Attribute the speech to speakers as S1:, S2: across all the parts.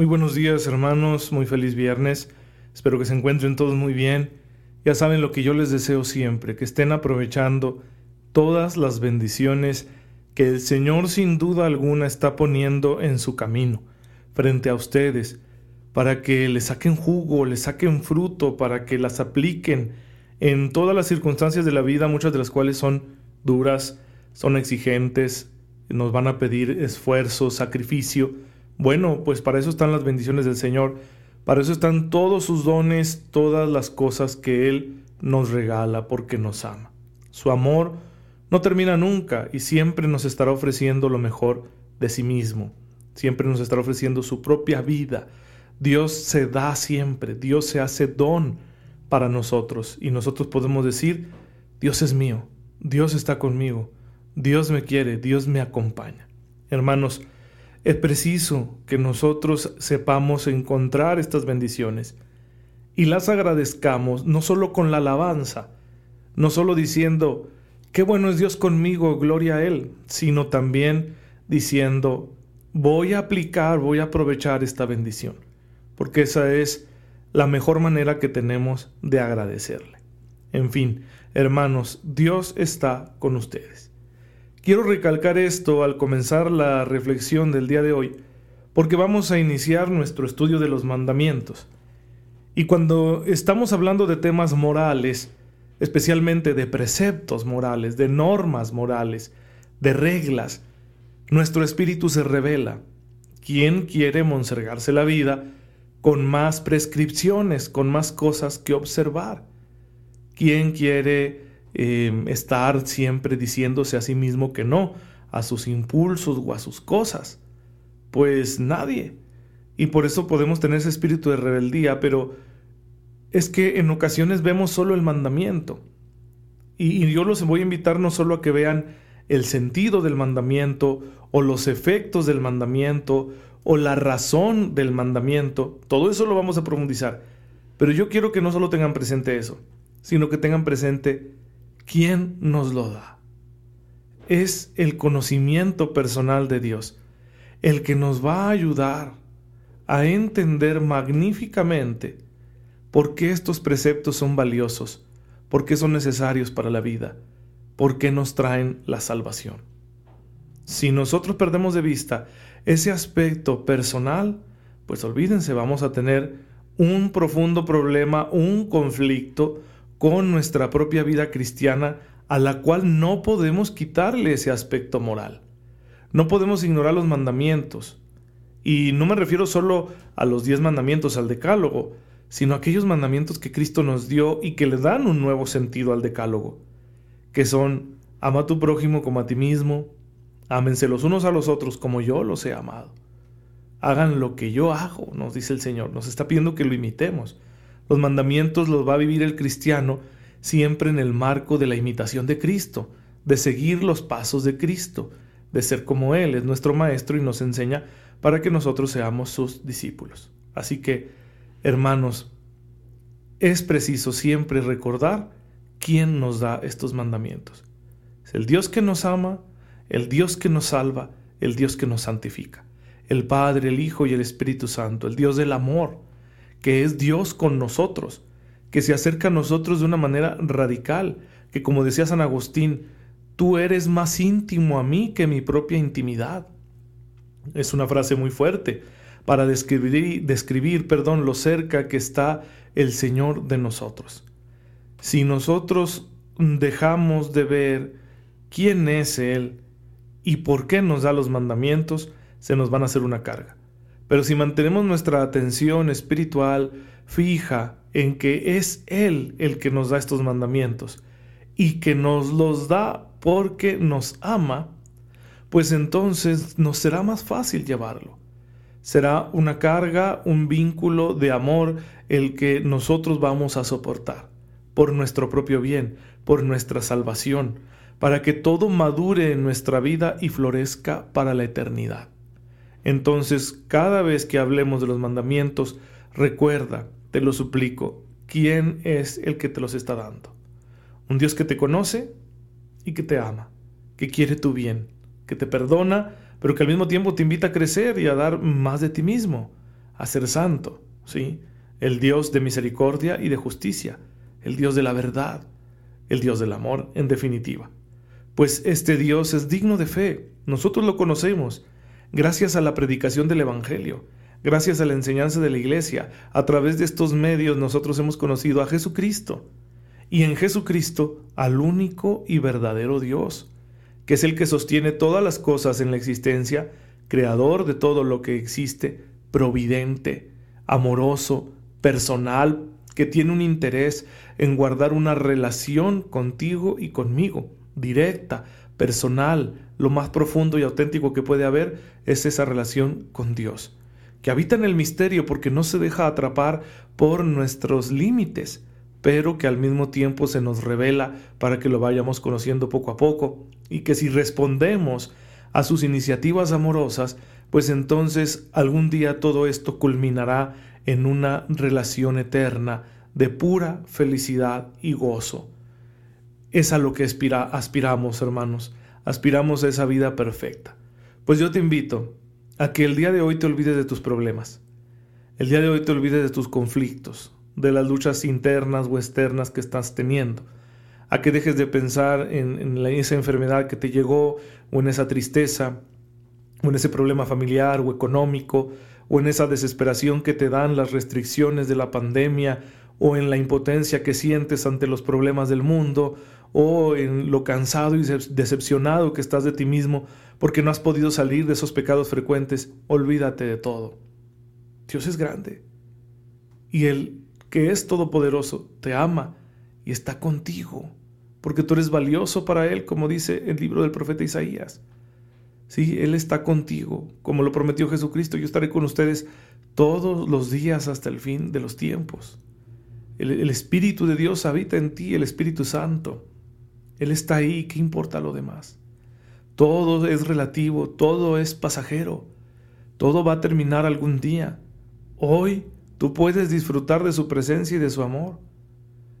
S1: Muy buenos días hermanos, muy feliz viernes. Espero que se encuentren todos muy bien. Ya saben lo que yo les deseo siempre, que estén aprovechando todas las bendiciones que el Señor sin duda alguna está poniendo en su camino frente a ustedes, para que le saquen jugo, le saquen fruto, para que las apliquen en todas las circunstancias de la vida, muchas de las cuales son duras, son exigentes, nos van a pedir esfuerzo, sacrificio, bueno, pues para eso están las bendiciones del Señor, para eso están todos sus dones, todas las cosas que Él nos regala porque nos ama. Su amor no termina nunca y siempre nos estará ofreciendo lo mejor de sí mismo, siempre nos estará ofreciendo su propia vida. Dios se da siempre, Dios se hace don para nosotros y nosotros podemos decir, Dios es mío, Dios está conmigo, Dios me quiere, Dios me acompaña. Hermanos, es preciso que nosotros sepamos encontrar estas bendiciones y las agradezcamos no solo con la alabanza, no solo diciendo, qué bueno es Dios conmigo, gloria a Él, sino también diciendo, voy a aplicar, voy a aprovechar esta bendición, porque esa es la mejor manera que tenemos de agradecerle. En fin, hermanos, Dios está con ustedes. Quiero recalcar esto al comenzar la reflexión del día de hoy, porque vamos a iniciar nuestro estudio de los mandamientos. Y cuando estamos hablando de temas morales, especialmente de preceptos morales, de normas morales, de reglas, nuestro espíritu se revela. ¿Quién quiere monsergarse la vida con más prescripciones, con más cosas que observar? ¿Quién quiere Em, estar siempre diciéndose a sí mismo que no, a sus impulsos o a sus cosas. Pues nadie. Y por eso podemos tener ese espíritu de rebeldía, pero es que en ocasiones vemos solo el mandamiento. Y, y yo los voy a invitar no solo a que vean el sentido del mandamiento o los efectos del mandamiento o la razón del mandamiento, todo eso lo vamos a profundizar. Pero yo quiero que no solo tengan presente eso, sino que tengan presente ¿quién nos lo da? Es el conocimiento personal de Dios, el que nos va a ayudar a entender magníficamente por qué estos preceptos son valiosos, por qué son necesarios para la vida, por qué nos traen la salvación. Si nosotros perdemos de vista ese aspecto personal, pues olvídense, vamos a tener un profundo problema, un conflicto con nuestra propia vida cristiana a la cual no podemos quitarle ese aspecto moral. No podemos ignorar los mandamientos. Y no me refiero solo a los diez mandamientos al decálogo, sino a aquellos mandamientos que Cristo nos dio y que le dan un nuevo sentido al decálogo, que son ama a tu prójimo como a ti mismo, ámense los unos a los otros como yo los he amado. Hagan lo que yo hago, nos dice el Señor, nos está pidiendo que lo imitemos. Los mandamientos los va a vivir el cristiano siempre en el marco de la imitación de Cristo, de seguir los pasos de Cristo, de ser como Él es nuestro Maestro y nos enseña para que nosotros seamos sus discípulos. Así que, hermanos, es preciso siempre recordar quién nos da estos mandamientos. El Dios que nos ama, el Dios que nos salva, el Dios que nos santifica, el Padre, el Hijo y el Espíritu Santo, el Dios del amor, que es Dios con nosotros, que se acerca a nosotros de una manera radical, que como decía San Agustín, tú eres más íntimo a mí que mi propia intimidad. Es una frase muy fuerte para describir, describir perdón, lo cerca que está el Señor de nosotros. Si nosotros dejamos de ver quién es Él y por qué nos da los mandamientos, se nos van a hacer una carga. Pero si mantenemos nuestra atención espiritual fija en que es Él el que nos da estos mandamientos y que nos los da porque nos ama, pues entonces nos será más fácil llevarlo. Será una carga, un vínculo de amor el que nosotros vamos a soportar, por nuestro propio bien, por nuestra salvación, para que todo madure en nuestra vida y florezca para la eternidad. Entonces, cada vez que hablemos de los mandamientos, recuerda, te lo suplico, quién es el que te los está dando. Un Dios que te conoce y que te ama, que quiere tu bien, que te perdona, pero que al mismo tiempo te invita a crecer y a dar más de ti mismo, a ser santo, ¿sí? El Dios de misericordia y de justicia, el Dios de la verdad, el Dios del amor, en definitiva. Pues este Dios es digno de fe, nosotros lo conocemos, gracias a la predicación del Evangelio, gracias a la enseñanza de la Iglesia, a través de estos medios nosotros hemos conocido a Jesucristo, y en Jesucristo al único y verdadero Dios, que es el que sostiene todas las cosas en la existencia, creador de todo lo que existe, providente, amoroso, personal, que tiene un interés en guardar una relación contigo y conmigo, directa, personal, lo más profundo y auténtico que puede haber es esa relación con Dios, que habita en el misterio porque no se deja atrapar por nuestros límites, pero que al mismo tiempo se nos revela para que lo vayamos conociendo poco a poco y que si respondemos a sus iniciativas amorosas, pues entonces algún día todo esto culminará en una relación eterna de pura felicidad y gozo. Es a lo que aspiramos, hermanos, aspiramos a esa vida perfecta. Pues yo te invito a que el día de hoy te olvides de tus problemas, el día de hoy te olvides de tus conflictos, de las luchas internas o externas que estás teniendo, a que dejes de pensar en, esa enfermedad que te llegó o en esa tristeza o en ese problema familiar o económico o en esa desesperación que te dan las restricciones de la pandemia o en la impotencia que sientes ante los problemas del mundo o en lo cansado y decepcionado que estás de ti mismo porque no has podido salir de esos pecados frecuentes, olvídate de todo. Dios es grande y Él que es todopoderoso, te ama y está contigo, porque tú eres valioso para Él, como dice el libro del profeta Isaías. Sí, Él está contigo, como lo prometió Jesucristo, yo estaré con ustedes todos los días hasta el fin de los tiempos. El, el Espíritu de Dios habita en ti, el Espíritu Santo. Él está ahí, ¿qué importa lo demás? Todo es relativo, todo es pasajero, todo va a terminar algún día. Hoy Tú puedes disfrutar de su presencia y de su amor.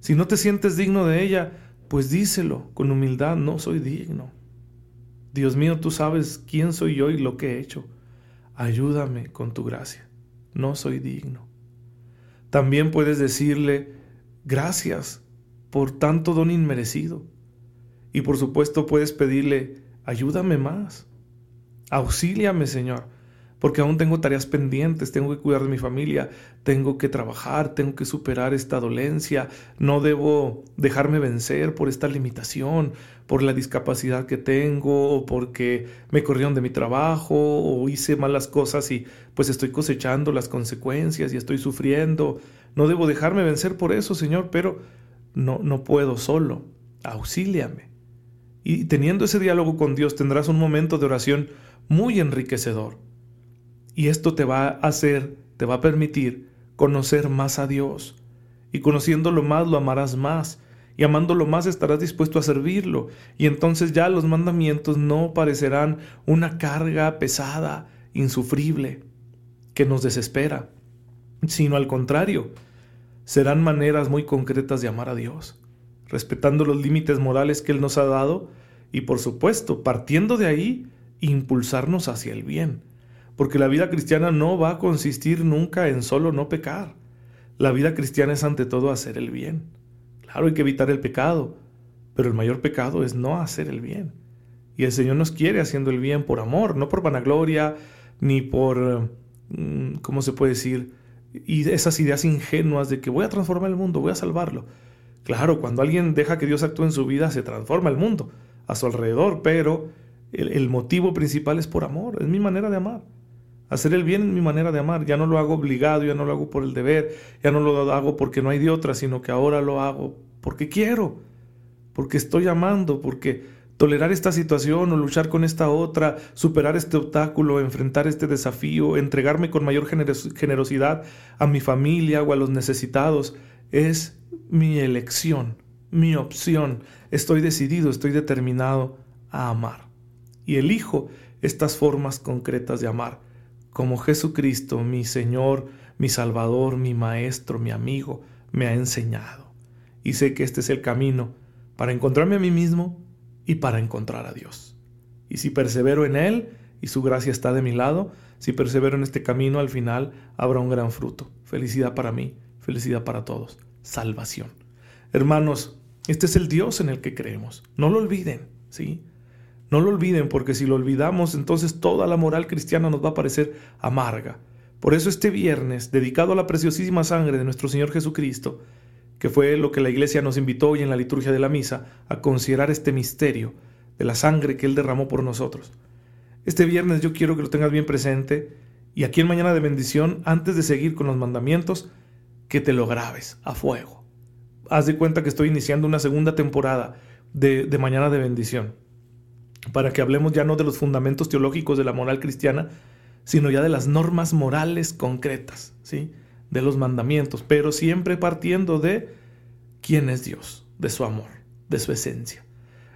S1: Si no te sientes digno de ella, pues díselo con humildad, no soy digno. Dios mío, tú sabes quién soy yo y lo que he hecho. Ayúdame con tu gracia. No soy digno. También puedes decirle, gracias por tanto don inmerecido. Y por supuesto puedes pedirle, ayúdame más. Auxíliame, Señor porque aún tengo tareas pendientes, tengo que cuidar de mi familia, tengo que trabajar, tengo que superar esta dolencia, no debo dejarme vencer por esta limitación, por la discapacidad que tengo, o porque me corrieron de mi trabajo, o hice malas cosas y pues estoy cosechando las consecuencias y estoy sufriendo. No debo dejarme vencer por eso, Señor, pero no, no puedo solo. Auxíliame. Y teniendo ese diálogo con Dios tendrás un momento de oración muy enriquecedor y esto te va a hacer, te va a permitir conocer más a Dios. Y conociéndolo más lo amarás más. Y amándolo más estarás dispuesto a servirlo. Y entonces ya los mandamientos no parecerán una carga pesada, insufrible, que nos desespera, sino al contrario, serán maneras muy concretas de amar a Dios, respetando los límites morales que Él nos ha dado y por supuesto, partiendo de ahí, impulsarnos hacia el bien porque la vida cristiana no va a consistir nunca en solo no pecar. La vida cristiana es ante todo hacer el bien. Claro, hay que evitar el pecado, pero el mayor pecado es no hacer el bien. Y el Señor nos quiere haciendo el bien por amor, no por vanagloria, ni por, mm, ¿cómo se puede decir? Y esas ideas ingenuas de que voy a transformar el mundo, voy a salvarlo. Claro, cuando alguien deja que Dios actúe en su vida, se transforma el mundo a su alrededor, pero el, motivo principal es por amor, es mi manera de amar. Hacer el bien es mi manera de amar. Ya no lo hago obligado, ya no lo hago por el deber, ya no lo hago porque no hay de otra, sino que ahora lo hago porque quiero, porque estoy amando, porque tolerar esta situación o luchar con esta otra, superar este obstáculo, enfrentar este desafío, entregarme con mayor generosidad a mi familia o a los necesitados, es mi elección, mi opción. Estoy decidido, estoy determinado a amar. Y elijo estas formas concretas de amar, como Jesucristo, mi Señor, mi Salvador, mi Maestro, mi amigo, me ha enseñado. Y sé que este es el camino para encontrarme a mí mismo y para encontrar a Dios. Y si persevero en Él y su gracia está de mi lado, si persevero en este camino, al final habrá un gran fruto. Felicidad para mí, felicidad para todos, salvación. Hermanos, este es el Dios en el que creemos. No lo olviden, ¿sí? No lo olviden porque si lo olvidamos, entonces toda la moral cristiana nos va a parecer amarga. Por eso este viernes, dedicado a la preciosísima sangre de nuestro Señor Jesucristo, que fue lo que la iglesia nos invitó hoy en la liturgia de la misa, a considerar este misterio de la sangre que Él derramó por nosotros. Este viernes yo quiero que lo tengas bien presente y aquí en Mañana de Bendición, antes de seguir con los mandamientos, que te lo grabes a fuego. Haz de cuenta que estoy iniciando una segunda temporada de, de Mañana de Bendición, para que hablemos ya no de los fundamentos teológicos de la moral cristiana, sino ya de las normas morales concretas, ¿sí? de los mandamientos, pero siempre partiendo de quién es Dios, de su amor, de su esencia.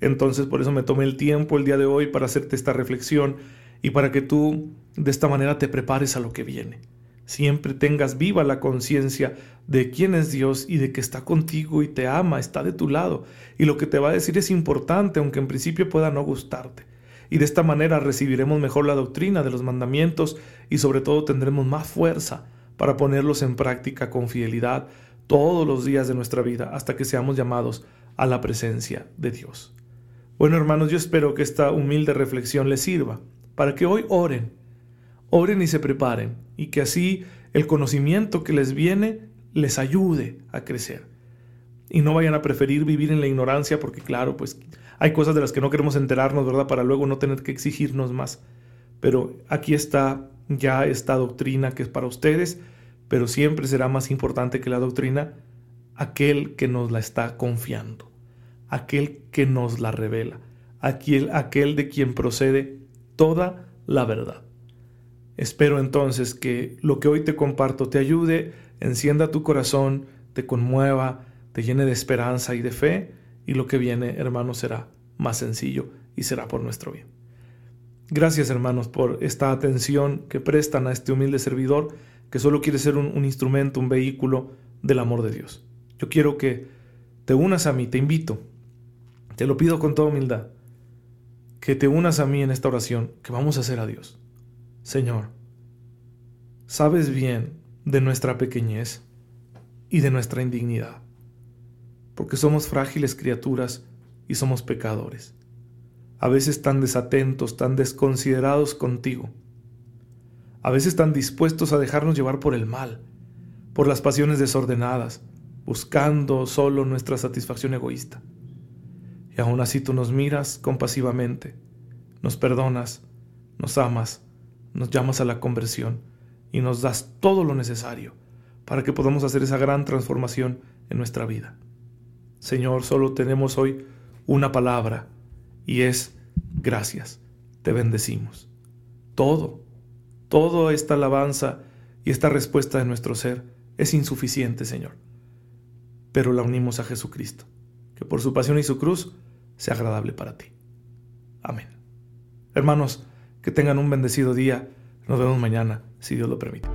S1: Entonces por eso me tomé el tiempo el día de hoy para hacerte esta reflexión y para que tú de esta manera te prepares a lo que viene. Siempre tengas viva la conciencia de quién es Dios y de que está contigo y te ama, está de tu lado. Y lo que te va a decir es importante, aunque en principio pueda no gustarte. Y de esta manera recibiremos mejor la doctrina de los mandamientos y sobre todo tendremos más fuerza para ponerlos en práctica con fidelidad todos los días de nuestra vida hasta que seamos llamados a la presencia de Dios. Bueno hermanos, yo espero que esta humilde reflexión les sirva para que hoy oren, oren y se preparen y que así el conocimiento que les viene les ayude a crecer. Y no vayan a preferir vivir en la ignorancia porque claro, pues hay cosas de las que no queremos enterarnos, ¿verdad? Para luego no tener que exigirnos más. Pero aquí está ya esta doctrina que es para ustedes, pero siempre será más importante que la doctrina aquel que nos la está confiando, aquel que nos la revela, aquel, aquel de quien procede toda la verdad. Espero entonces que lo que hoy te comparto te ayude, encienda tu corazón, te conmueva, te llene de esperanza y de fe, y lo que viene, hermano, será más sencillo y será por nuestro bien. Gracias hermanos por esta atención que prestan a este humilde servidor que solo quiere ser un, instrumento, un vehículo del amor de Dios. Yo quiero que te unas a mí, te invito, te lo pido con toda humildad, que te unas a mí en esta oración que vamos a hacer a Dios. Señor, sabes bien de nuestra pequeñez y de nuestra indignidad, porque somos frágiles criaturas y somos pecadores a veces tan desatentos, tan desconsiderados contigo, a veces tan dispuestos a dejarnos llevar por el mal, por las pasiones desordenadas, buscando solo nuestra satisfacción egoísta. Y aún así tú nos miras compasivamente, nos perdonas, nos amas, nos llamas a la conversión y nos das todo lo necesario para que podamos hacer esa gran transformación en nuestra vida. Señor, solo tenemos hoy una palabra y es gracias, te bendecimos. Todo, toda esta alabanza y esta respuesta de nuestro ser es insuficiente, Señor, pero la unimos a Jesucristo, que por su pasión y su cruz sea agradable para ti. Amén. Hermanos, que tengan un bendecido día. Nos vemos mañana, si Dios lo permite.